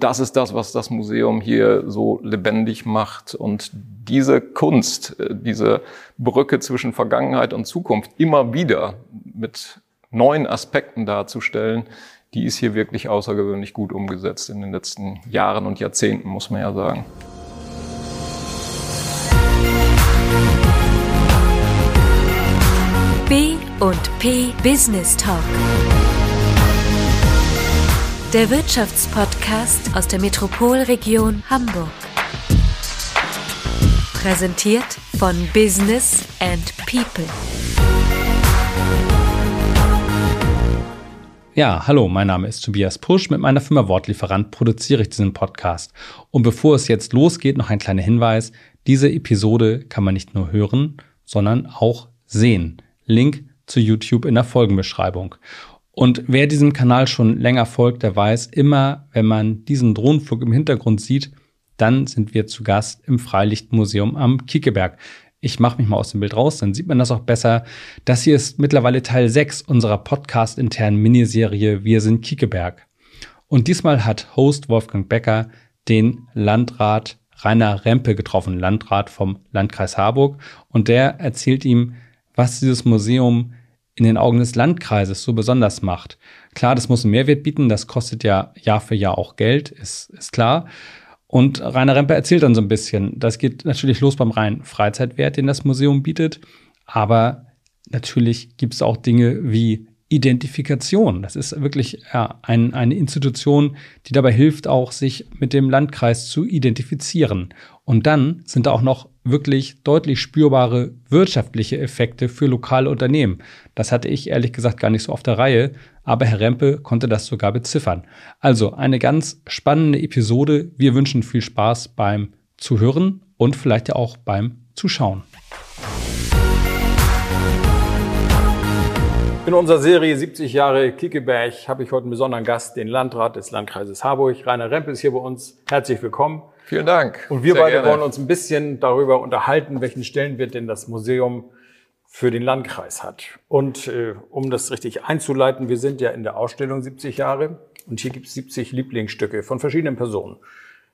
das ist das, was das Museum hier so lebendig macht. Und diese Kunst, äh, diese Brücke zwischen Vergangenheit und Zukunft immer wieder mit neuen Aspekten darzustellen, die ist hier wirklich außergewöhnlich gut umgesetzt in den letzten Jahren und Jahrzehnten, muss man ja sagen. B und P Business Talk. Der Wirtschaftspodcast aus der Metropolregion Hamburg. Präsentiert von Business and People. Ja, hallo, mein Name ist Tobias Pusch. Mit meiner Firma Wortlieferant produziere ich diesen Podcast. Und bevor es jetzt losgeht, noch ein kleiner Hinweis. Diese Episode kann man nicht nur hören, sondern auch sehen. Link zu YouTube in der Folgenbeschreibung. Und wer diesem Kanal schon länger folgt, der weiß, immer wenn man diesen Drohnenflug im Hintergrund sieht, dann sind wir zu Gast im Freilichtmuseum am Kiekeberg. Ich mache mich mal aus dem Bild raus, dann sieht man das auch besser. Das hier ist mittlerweile Teil 6 unserer podcast-internen Miniserie Wir sind Kiekeberg. Und diesmal hat Host Wolfgang Becker den Landrat Rainer Rempe getroffen, Landrat vom Landkreis Harburg. Und der erzählt ihm, was dieses Museum in den Augen des Landkreises so besonders macht. Klar, das muss einen Mehrwert bieten, das kostet ja Jahr für Jahr auch Geld, ist, ist klar. Und Rainer Rempe erzählt dann so ein bisschen, das geht natürlich los beim reinen Freizeitwert, den das Museum bietet, aber natürlich gibt es auch Dinge wie Identifikation. Das ist wirklich ja, ein, eine Institution, die dabei hilft, auch sich mit dem Landkreis zu identifizieren. Und dann sind da auch noch wirklich deutlich spürbare wirtschaftliche Effekte für lokale Unternehmen. Das hatte ich ehrlich gesagt gar nicht so auf der Reihe, aber Herr Rempe konnte das sogar beziffern. Also eine ganz spannende Episode. Wir wünschen viel Spaß beim Zuhören und vielleicht ja auch beim Zuschauen. In unserer Serie 70 Jahre Kiekeberg habe ich heute einen besonderen Gast, den Landrat des Landkreises Harburg. Rainer Rempe ist hier bei uns. Herzlich willkommen. Vielen Dank. Und wir Sehr beide gerne. wollen uns ein bisschen darüber unterhalten, welchen Stellenwert denn das Museum für den Landkreis hat. Und äh, um das richtig einzuleiten, wir sind ja in der Ausstellung 70 Jahre und hier gibt es 70 Lieblingsstücke von verschiedenen Personen.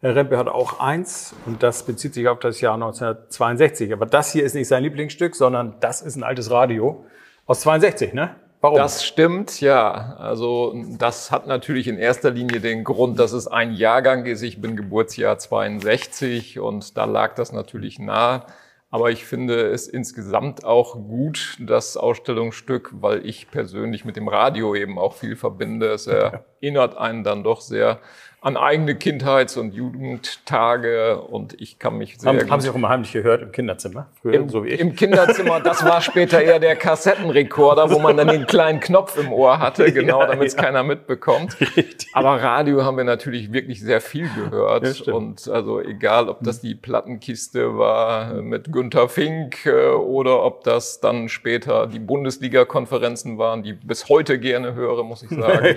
Herr Rempe hat auch eins und das bezieht sich auf das Jahr 1962. Aber das hier ist nicht sein Lieblingsstück, sondern das ist ein altes Radio aus 62, ne? Warum? Das stimmt, ja. Also das hat natürlich in erster Linie den Grund, dass es ein Jahrgang ist. Ich bin Geburtsjahr 62 und da lag das natürlich nah. Aber ich finde es insgesamt auch gut, das Ausstellungsstück, weil ich persönlich mit dem Radio eben auch viel verbinde. Es erinnert einen dann doch sehr an eigene Kindheits- und Jugendtage und ich kann mich sehr haben, haben Sie auch immer heimlich gehört im Kinderzimmer? Früher, Im, so wie ich? Im Kinderzimmer, das war später eher der Kassettenrekorder, wo man dann den kleinen Knopf im Ohr hatte, genau, damit es ja. keiner mitbekommt. Richtig. Aber Radio haben wir natürlich wirklich sehr viel gehört ja, und also egal, ob das die Plattenkiste war mit Günter Fink äh, oder ob das dann später die Bundesliga-Konferenzen waren, die bis heute gerne höre, muss ich sagen.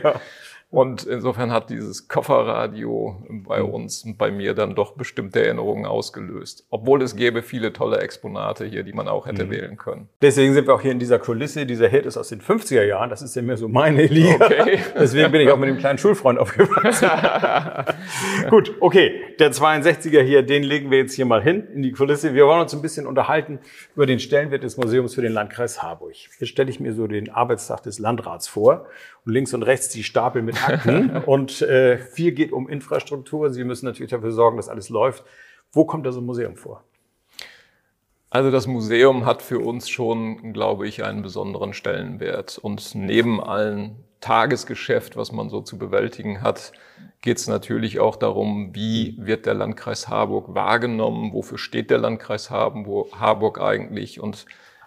Und insofern hat dieses Kofferradio bei mhm. uns und bei mir dann doch bestimmte Erinnerungen ausgelöst. Obwohl es gäbe viele tolle Exponate hier, die man auch hätte mhm. wählen können. Deswegen sind wir auch hier in dieser Kulisse. Dieser Hit ist aus den 50er Jahren. Das ist ja mehr so meine Liga. Okay. Deswegen bin ich auch mit dem kleinen Schulfreund aufgewachsen. Gut, okay. Der 62er hier, den legen wir jetzt hier mal hin in die Kulisse. Wir wollen uns ein bisschen unterhalten über den Stellenwert des Museums für den Landkreis Harburg. Jetzt stelle ich mir so den Arbeitstag des Landrats vor und links und rechts die Stapel mit Akten. und äh, viel geht um Infrastruktur. Sie müssen natürlich dafür sorgen, dass alles läuft. Wo kommt da so ein Museum vor? Also das Museum hat für uns schon, glaube ich, einen besonderen Stellenwert. Und neben allen Tagesgeschäft, was man so zu bewältigen hat, geht es natürlich auch darum, wie wird der Landkreis Harburg wahrgenommen, wofür steht der Landkreis Harburg eigentlich und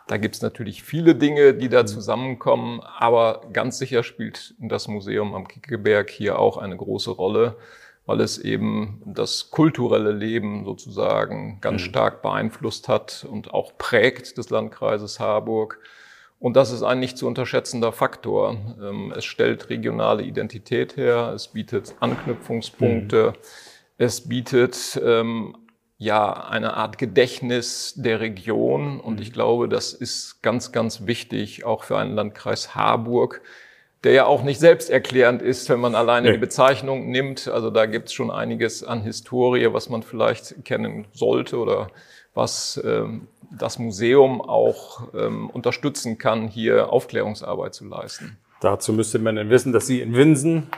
da gibt's natürlich viele Dinge, die da mhm. zusammenkommen, aber ganz sicher spielt das Museum am Kickeberg hier auch eine große Rolle, weil es eben das kulturelle Leben sozusagen ganz mhm. stark beeinflusst hat und auch prägt des Landkreises Harburg. Und das ist ein nicht zu unterschätzender Faktor. Ähm, es stellt regionale Identität her, es bietet Anknüpfungspunkte, mhm. es bietet ähm, ja eine Art Gedächtnis der Region. Und mhm. ich glaube, das ist ganz, ganz wichtig, auch für einen Landkreis Harburg, der ja auch nicht selbsterklärend ist, wenn man alleine nee. die Bezeichnung nimmt. Also da gibt es schon einiges an Historie, was man vielleicht kennen sollte oder was ähm, das Museum auch ähm, unterstützen kann, hier Aufklärungsarbeit zu leisten. Dazu müsste man dann wissen, dass Sie in Winsen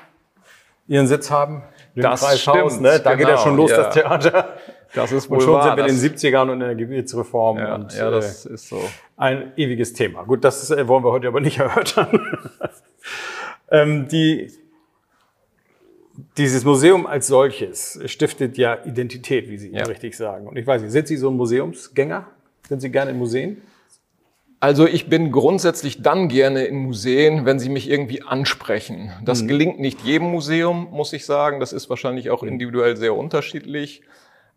Ihren Sitz haben. Das Kreishaus, stimmt, ne? Da genau, geht ja genau, schon los, ja. das Theater. Das ist wohl Und schon wahr, sind wir in den 70ern und in der Gebietsreform. Ja, und, ja das äh, ist so. Ein ewiges Thema. Gut, das äh, wollen wir heute aber nicht erörtern. ähm, die, dieses Museum als solches stiftet ja Identität, wie Sie ja. richtig sagen. Und ich weiß nicht, sind Sie so ein Museumsgänger? Sind Sie gerne in Museen? Also ich bin grundsätzlich dann gerne in Museen, wenn sie mich irgendwie ansprechen. Das mhm. gelingt nicht jedem Museum, muss ich sagen. Das ist wahrscheinlich auch individuell sehr unterschiedlich.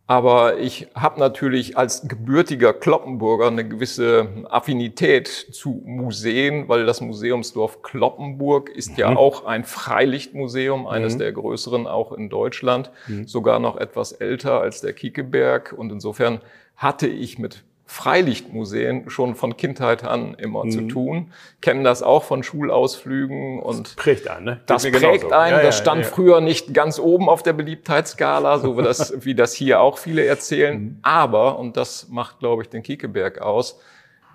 Aber ich habe natürlich als gebürtiger Kloppenburger eine gewisse Affinität zu Museen, weil das Museumsdorf Kloppenburg ist mhm. ja auch ein Freilichtmuseum, eines mhm. der größeren auch in Deutschland, mhm. sogar noch etwas älter als der Kiekeberg. Und insofern hatte ich mit Freilichtmuseen schon von Kindheit an immer mhm. zu tun, kennen das auch von Schulausflügen und das prägt einen, ne? Das prägt genauso. einen. Ja, das stand ja, ja. früher nicht ganz oben auf der Beliebtheitsskala, so wie das, wie das hier auch viele erzählen. Mhm. Aber, und das macht, glaube ich, den Kiekeberg aus,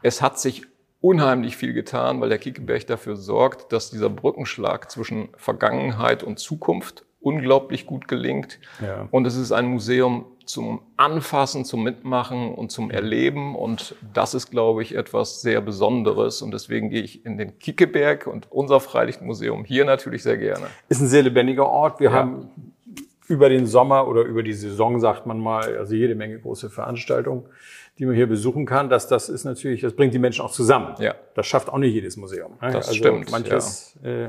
es hat sich unheimlich viel getan, weil der Kiekeberg dafür sorgt, dass dieser Brückenschlag zwischen Vergangenheit und Zukunft unglaublich gut gelingt. Und es ist ein Museum zum Anfassen, zum Mitmachen und zum Erleben. Und das ist, glaube ich, etwas sehr Besonderes. Und deswegen gehe ich in den Kickeberg und unser Freilichtmuseum hier natürlich sehr gerne. Ist ein sehr lebendiger Ort. Wir ja. haben über den Sommer oder über die Saison, sagt man mal, also jede Menge große Veranstaltungen, die man hier besuchen kann. Das, das ist natürlich, das bringt die Menschen auch zusammen. Ja. Das schafft auch nicht jedes Museum. Ne? Das also stimmt. Manches ja. äh,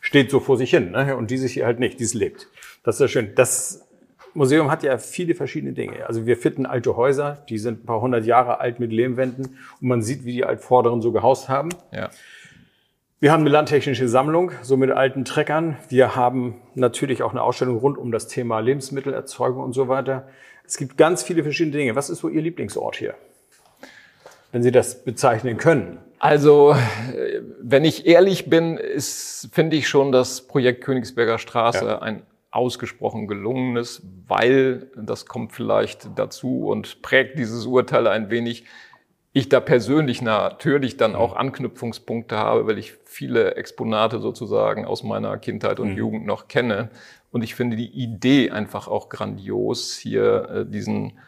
steht so vor sich hin ne? und dieses hier halt nicht, dieses lebt. Das ist ja schön. Das Museum hat ja viele verschiedene Dinge. Also wir finden alte Häuser, die sind ein paar hundert Jahre alt mit Lehmwänden und man sieht, wie die Altvorderen so gehaust haben. Ja. Wir haben eine landtechnische Sammlung, so mit alten Treckern. Wir haben natürlich auch eine Ausstellung rund um das Thema Lebensmittelerzeugung und so weiter. Es gibt ganz viele verschiedene Dinge. Was ist so Ihr Lieblingsort hier? Wenn Sie das bezeichnen können. Also, wenn ich ehrlich bin, finde ich schon das Projekt Königsberger Straße ja. ein ausgesprochen gelungenes, weil, das kommt vielleicht dazu und prägt dieses Urteil ein wenig, ich da persönlich natürlich dann auch Anknüpfungspunkte habe, weil ich viele Exponate sozusagen aus meiner Kindheit und mhm. Jugend noch kenne. Und ich finde die Idee einfach auch grandios, hier äh, diesen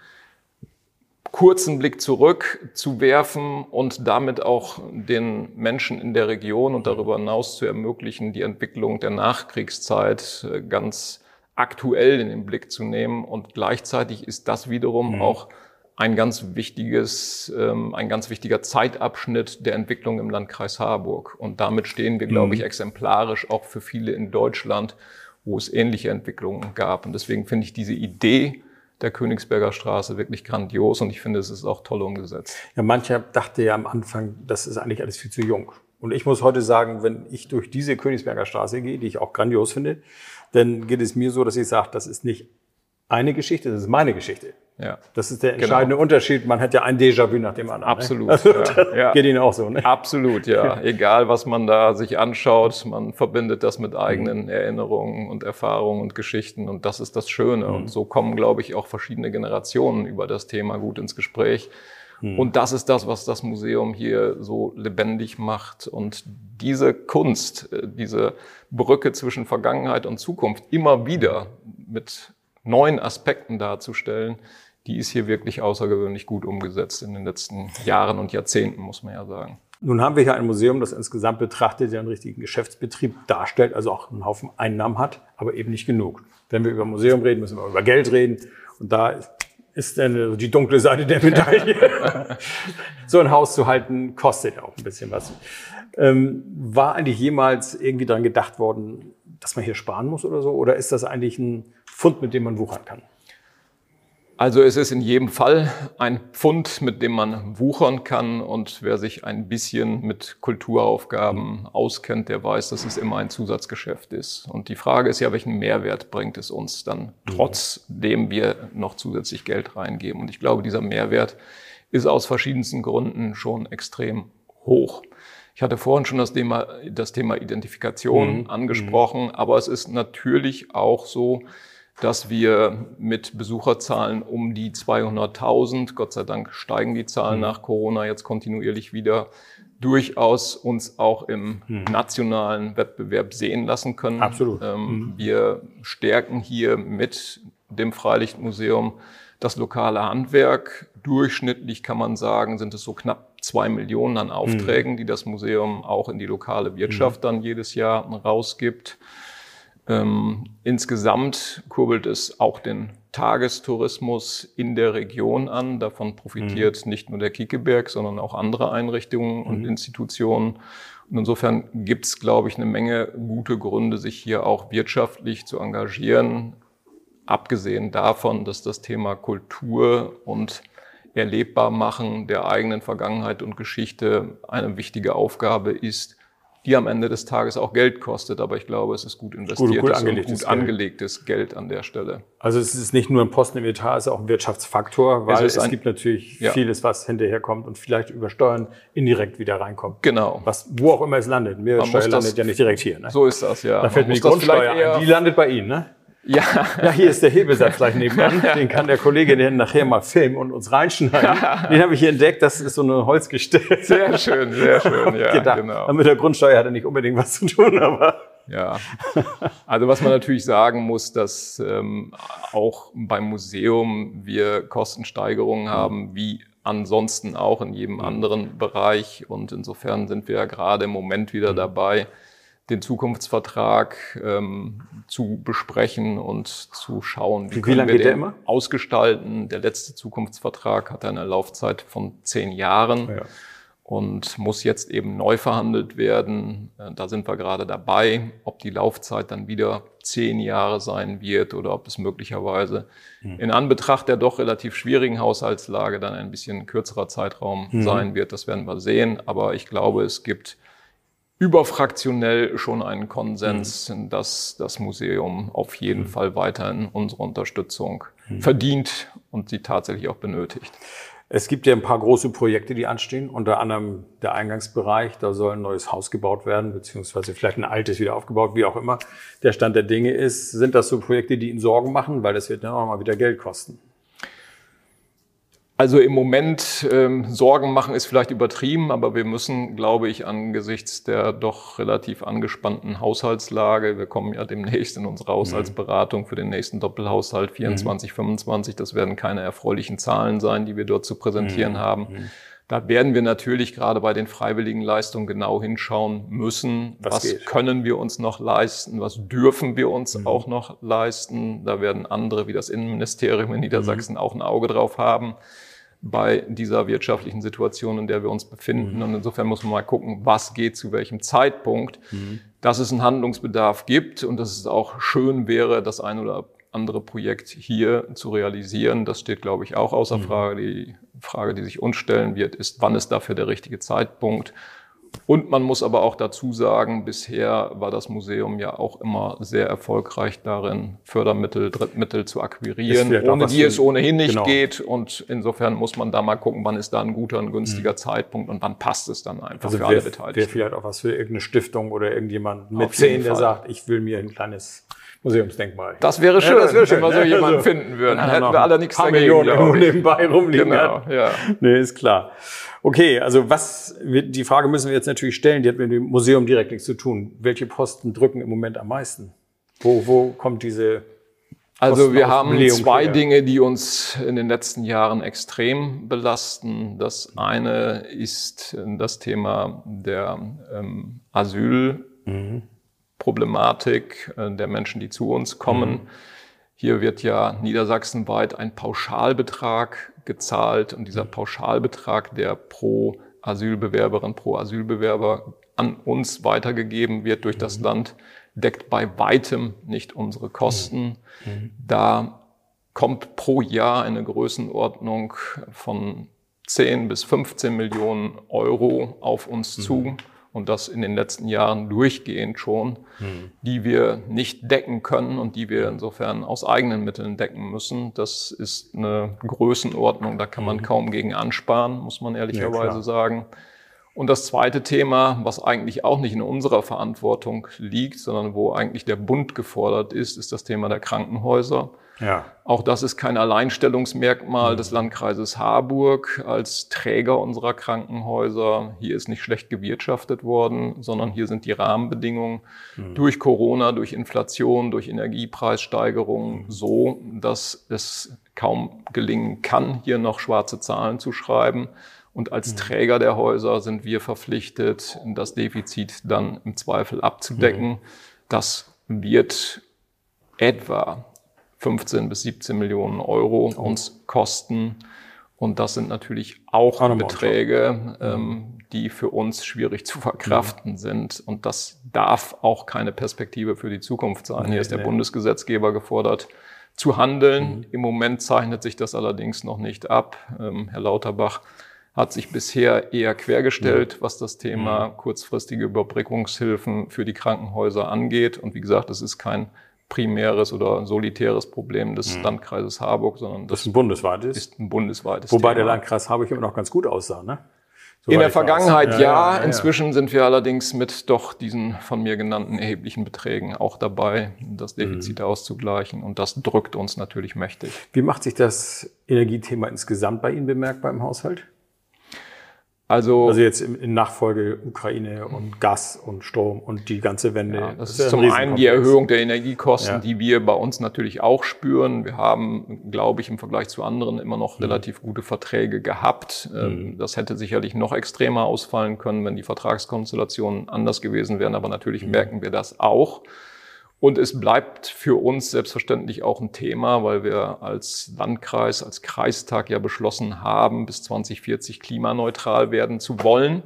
kurzen Blick zurück zu werfen und damit auch den Menschen in der Region und darüber hinaus zu ermöglichen, die Entwicklung der Nachkriegszeit äh, ganz aktuell in den Blick zu nehmen. Und gleichzeitig ist das wiederum mhm. auch ein ganz wichtiges, ähm, ein ganz wichtiger Zeitabschnitt der Entwicklung im Landkreis Harburg. Und damit stehen wir, glaube ich, mhm. exemplarisch auch für viele in Deutschland, wo es ähnliche Entwicklungen gab. Und deswegen finde ich diese Idee, der Königsberger Straße wirklich grandios und ich finde, es ist auch toll umgesetzt. Ja, mancher dachte ja am Anfang, das ist eigentlich alles viel zu jung. Und ich muss heute sagen, wenn ich durch diese Königsberger Straße gehe, die ich auch grandios finde, dann geht es mir so, dass ich sage, das ist nicht eine Geschichte, das ist meine Geschichte. Ja. Das ist der genau. entscheidende genau. Unterschied. Man hat ja ein Déjà-vu nach dem anderen. Ne? Absolut. Ne? Also, ja. Geht Ihnen auch so, ne? Absolut, ja. Egal, was man da sich anschaut, man verbindet das mit eigenen mhm. Erinnerungen und Erfahrungen und Geschichten. Und das ist das Schöne. Mhm. Und so kommen, glaube ich, auch verschiedene Generationen über das Thema gut ins Gespräch. Mhm. Und das ist das, was das Museum hier so lebendig macht. Und diese Kunst, äh, diese Brücke zwischen Vergangenheit und Zukunft immer wieder mit neuen Aspekten darzustellen, die ist hier wirklich außergewöhnlich gut umgesetzt in den letzten Jahren und Jahrzehnten, muss man ja sagen. Nun haben wir hier ein Museum, das insgesamt betrachtet ja einen richtigen Geschäftsbetrieb darstellt, also auch einen Haufen Einnahmen hat, aber eben nicht genug. Wenn wir über Museum reden, müssen wir über Geld reden. Und da ist dann die dunkle Seite der Medaille. so ein Haus zu halten, kostet auch ein bisschen was. Ähm, war eigentlich jemals irgendwie daran gedacht worden, dass man hier sparen muss oder so? Oder ist das eigentlich ein Fund, mit dem man wuchern kann? Also es ist in jedem Fall ein Pfund, mit dem man wuchern kann und wer sich ein bisschen mit Kulturaufgaben auskennt, der weiß, dass es immer ein Zusatzgeschäft ist. Und die Frage ist ja, welchen Mehrwert bringt es uns dann, trotzdem wir noch zusätzlich Geld reingeben. Und ich glaube, dieser Mehrwert ist aus verschiedensten Gründen schon extrem hoch. Ich hatte vorhin schon das Thema, das Thema Identifikation mhm. angesprochen, mhm. aber es ist natürlich auch so, dass wir mit Besucherzahlen um die 200.000, Gott sei Dank steigen die Zahlen mhm. nach Corona jetzt kontinuierlich wieder, durchaus uns auch im mhm. nationalen Wettbewerb sehen lassen können. Absolut. Ähm, mhm. Wir stärken hier mit dem Freilichtmuseum das lokale Handwerk. Durchschnittlich kann man sagen, sind es so knapp zwei Millionen an Aufträgen, mhm. die das Museum auch in die lokale Wirtschaft mhm. dann jedes Jahr rausgibt. Ähm, insgesamt kurbelt es auch den Tagestourismus in der Region an. Davon profitiert mhm. nicht nur der Kiekeberg, sondern auch andere Einrichtungen und mhm. Institutionen. Und insofern gibt es, glaube ich, eine Menge gute Gründe, sich hier auch wirtschaftlich zu engagieren. Abgesehen davon, dass das Thema Kultur und erlebbar machen der eigenen Vergangenheit und Geschichte eine wichtige Aufgabe ist, die am Ende des Tages auch Geld kostet. Aber ich glaube, es ist gut investiertes gut, gut angelegtes, und gut angelegtes Geld. Geld. an der Stelle. Also es ist nicht nur ein Posten im Etat, es ist auch ein Wirtschaftsfaktor, weil es, es gibt natürlich ja. vieles, was hinterherkommt und vielleicht über Steuern indirekt wieder reinkommt. Genau. Was, wo auch immer es landet. Mehrwertsteuer landet ja nicht direkt hier. Ne? So ist das, ja. Da fällt mir die Grundsteuer ein. Die landet bei Ihnen, ne? Ja. ja, hier ist der Hebesatz gleich nebenan. Den kann der Kollege den nachher mal filmen und uns reinschneiden. Den habe ich hier entdeckt. Das ist so eine Holzgestell. Sehr schön, sehr schön. Ja, gedacht. genau. Mit der Grundsteuer hat er nicht unbedingt was zu tun, aber. Ja, also was man natürlich sagen muss, dass ähm, auch beim Museum wir Kostensteigerungen haben, wie ansonsten auch in jedem anderen Bereich. Und insofern sind wir ja gerade im Moment wieder dabei, den Zukunftsvertrag ähm, zu besprechen und zu schauen, wie, wie können wir den ausgestalten. Der letzte Zukunftsvertrag hat eine Laufzeit von zehn Jahren ja. und muss jetzt eben neu verhandelt werden. Äh, da sind wir gerade dabei, ob die Laufzeit dann wieder zehn Jahre sein wird oder ob es möglicherweise hm. in Anbetracht der doch relativ schwierigen Haushaltslage dann ein bisschen kürzerer Zeitraum hm. sein wird. Das werden wir sehen. Aber ich glaube, es gibt überfraktionell schon einen Konsens, mhm. dass das Museum auf jeden mhm. Fall weiterhin unsere Unterstützung mhm. verdient und sie tatsächlich auch benötigt. Es gibt ja ein paar große Projekte, die anstehen, unter anderem der Eingangsbereich. Da soll ein neues Haus gebaut werden, beziehungsweise vielleicht ein altes wieder aufgebaut, wie auch immer der Stand der Dinge ist. Sind das so Projekte, die Ihnen Sorgen machen? Weil das wird dann auch mal wieder Geld kosten. Also im Moment ähm, Sorgen machen ist vielleicht übertrieben, aber wir müssen, glaube ich, angesichts der doch relativ angespannten Haushaltslage, wir kommen ja demnächst in unsere Haushaltsberatung für den nächsten Doppelhaushalt 24, mhm. 25, das werden keine erfreulichen Zahlen sein, die wir dort zu präsentieren mhm. haben. Mhm. Da werden wir natürlich gerade bei den freiwilligen Leistungen genau hinschauen müssen. Was, was können wir uns noch leisten? Was dürfen wir uns mhm. auch noch leisten? Da werden andere wie das Innenministerium in Niedersachsen mhm. auch ein Auge drauf haben bei dieser wirtschaftlichen Situation, in der wir uns befinden. Mhm. Und insofern muss man mal gucken, was geht zu welchem Zeitpunkt, mhm. dass es einen Handlungsbedarf gibt und dass es auch schön wäre, das ein oder andere Projekt hier zu realisieren. Das steht, glaube ich, auch außer mhm. Frage. Die Frage, die sich uns stellen wird, ist, wann ist dafür der richtige Zeitpunkt? Und man muss aber auch dazu sagen, bisher war das Museum ja auch immer sehr erfolgreich darin, Fördermittel, Drittmittel zu akquirieren, ohne die es ohnehin nicht genau. geht. Und insofern muss man da mal gucken, wann ist da ein guter, ein günstiger mhm. Zeitpunkt und wann passt es dann einfach also für alle Beteiligten. Wäre vielleicht auch was für irgendeine Stiftung oder irgendjemand mit zehn, der sagt, ich will mir ein kleines Museumsdenkmal. Das wäre schön, ja, das wäre schön wenn wir so jemanden also, finden würden. Dann hätten wir alle nichts dagegen. Millionen nebenbei rumliegen. Genau, ja. Nee, ist klar. Okay, also was, die Frage müssen wir jetzt natürlich stellen, die hat mit dem Museum direkt nichts zu tun. Welche Posten drücken im Moment am meisten? Wo, wo kommt diese also wir haben zwei. Dinge, die uns in den letzten Jahren extrem belasten. Das eine ist das Thema der ähm, Asylproblematik äh, der Menschen, die zu uns kommen. Mhm. Hier wird ja niedersachsenweit ein Pauschalbetrag gezahlt und dieser Pauschalbetrag, der pro Asylbewerberin, pro Asylbewerber an uns weitergegeben wird durch das mhm. Land, deckt bei weitem nicht unsere Kosten. Mhm. mhm. Da kommt pro Jahr eine Größenordnung von 10 bis 15 Millionen Euro auf uns mhm. zu und das in den letzten Jahren durchgehend schon, hm. die wir nicht decken können und die wir insofern aus eigenen Mitteln decken müssen. Das ist eine Größenordnung, da kann man hm. kaum gegen ansparen, muss man ehrlicherweise ja, sagen. Und das zweite Thema, was eigentlich auch nicht in unserer Verantwortung liegt, sondern wo eigentlich der Bund gefordert ist, ist das Thema der Krankenhäuser. Ja. Auch das ist kein Alleinstellungsmerkmal des Landkreises Harburg als Träger unserer Krankenhäuser. Hier ist nicht schlecht gewirtschaftet worden, sondern hier sind die Rahmenbedingungen mhm. durch Corona, durch Inflation, durch Energiepreissteigerungen mhm. so, dass es kaum gelingen kann, hier noch schwarze Zahlen zu schreiben. Und als mhm. Träger der Häuser sind wir verpflichtet, das Defizit dann im Zweifel abzudecken. Mhm. Das wird etwa 15 bis 17 Millionen Euro oh. uns kosten. Und das sind natürlich auch Kann Beträge, ähm, die für uns schwierig zu verkraften mhm. sind. Und das darf auch keine Perspektive für die Zukunft sein. Nee, Hier ist der nee. Bundesgesetzgeber gefordert, zu handeln. Mhm. Im Moment zeichnet sich das allerdings noch nicht ab. Ähm, Herr Lauterbach hat sich bisher eher quergestellt, ja. was das Thema kurzfristige Überbrückungshilfen für die Krankenhäuser angeht. Und wie gesagt, es ist kein primäres oder solitäres Problem des mhm. Landkreises Harburg, sondern das, das ist ein bundesweites. Ist ein bundesweites Wobei Thema. der Landkreis Harburg immer noch ganz gut aussah, ne? So in der Vergangenheit ja, ja, ja, Inzwischen sind wir allerdings mit doch diesen von mir genannten erheblichen Beträgen auch dabei, das Defizit mhm. auszugleichen. Und das drückt uns natürlich mächtig. Wie macht sich das Energiethema insgesamt bei Ihnen bemerkbar im Haushalt? Also, also jetzt in Nachfolge Ukraine und Gas und Strom und die ganze Wende. Ja, das, das, ist zum ein einen die Erhöhung der Energiekosten, ja. die wir bei uns natürlich auch spüren. Wir haben, glaube ich, im Vergleich zu anderen immer noch mhm. relativ gute Verträge gehabt. Ähm, mhm. Das hätte sicherlich noch extremer ausfallen können, wenn die Vertragskonstellationen anders gewesen wären. Aber natürlich mhm. merken wir das auch. Und es bleibt für uns selbstverständlich auch ein Thema, weil wir als Landkreis, als Kreistag ja beschlossen haben, bis 2040 klimaneutral werden zu wollen.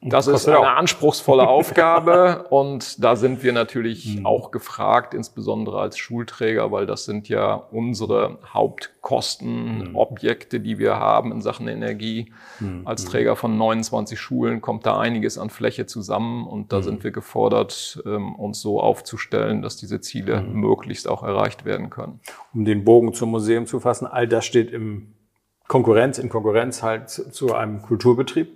Das ist eine anspruchsvolle Aufgabe und da sind wir natürlich mhm. auch gefragt, insbesondere als Schulträger, weil das sind ja unsere Hauptkostenobjekte, die wir haben in Sachen Energie. Mhm. Als Träger von 29 Schulen kommt da einiges an Fläche zusammen und da mhm. sind wir gefordert, ähm, uns so aufzustellen, dass diese Ziele mhm. möglichst auch erreicht werden können. Um den Bogen zum Museum zu fassen, all das steht im Konkurrenz, in Konkurrenz halt zu einem Kulturbetrieb.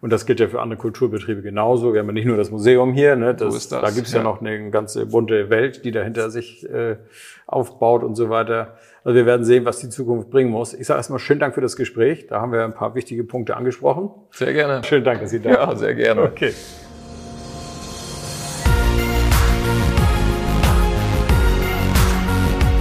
Und das gilt ja für andere Kulturbetriebe genauso. Wir haben ja nicht nur das Museum hier, ne? das, so ist das, da gibt es ja. ja. noch eine ganze bunte Welt, die dahinter sich äh, aufbaut und so weiter. Also wir werden sehen, was die Zukunft bringen muss. Ich sage erstmal schönen Dank für das Gespräch. Da haben wir ein paar wichtige Punkte angesprochen. Sehr gerne. Schönen Dank, dass Sie da sind. Ja, sehr gerne. Okay.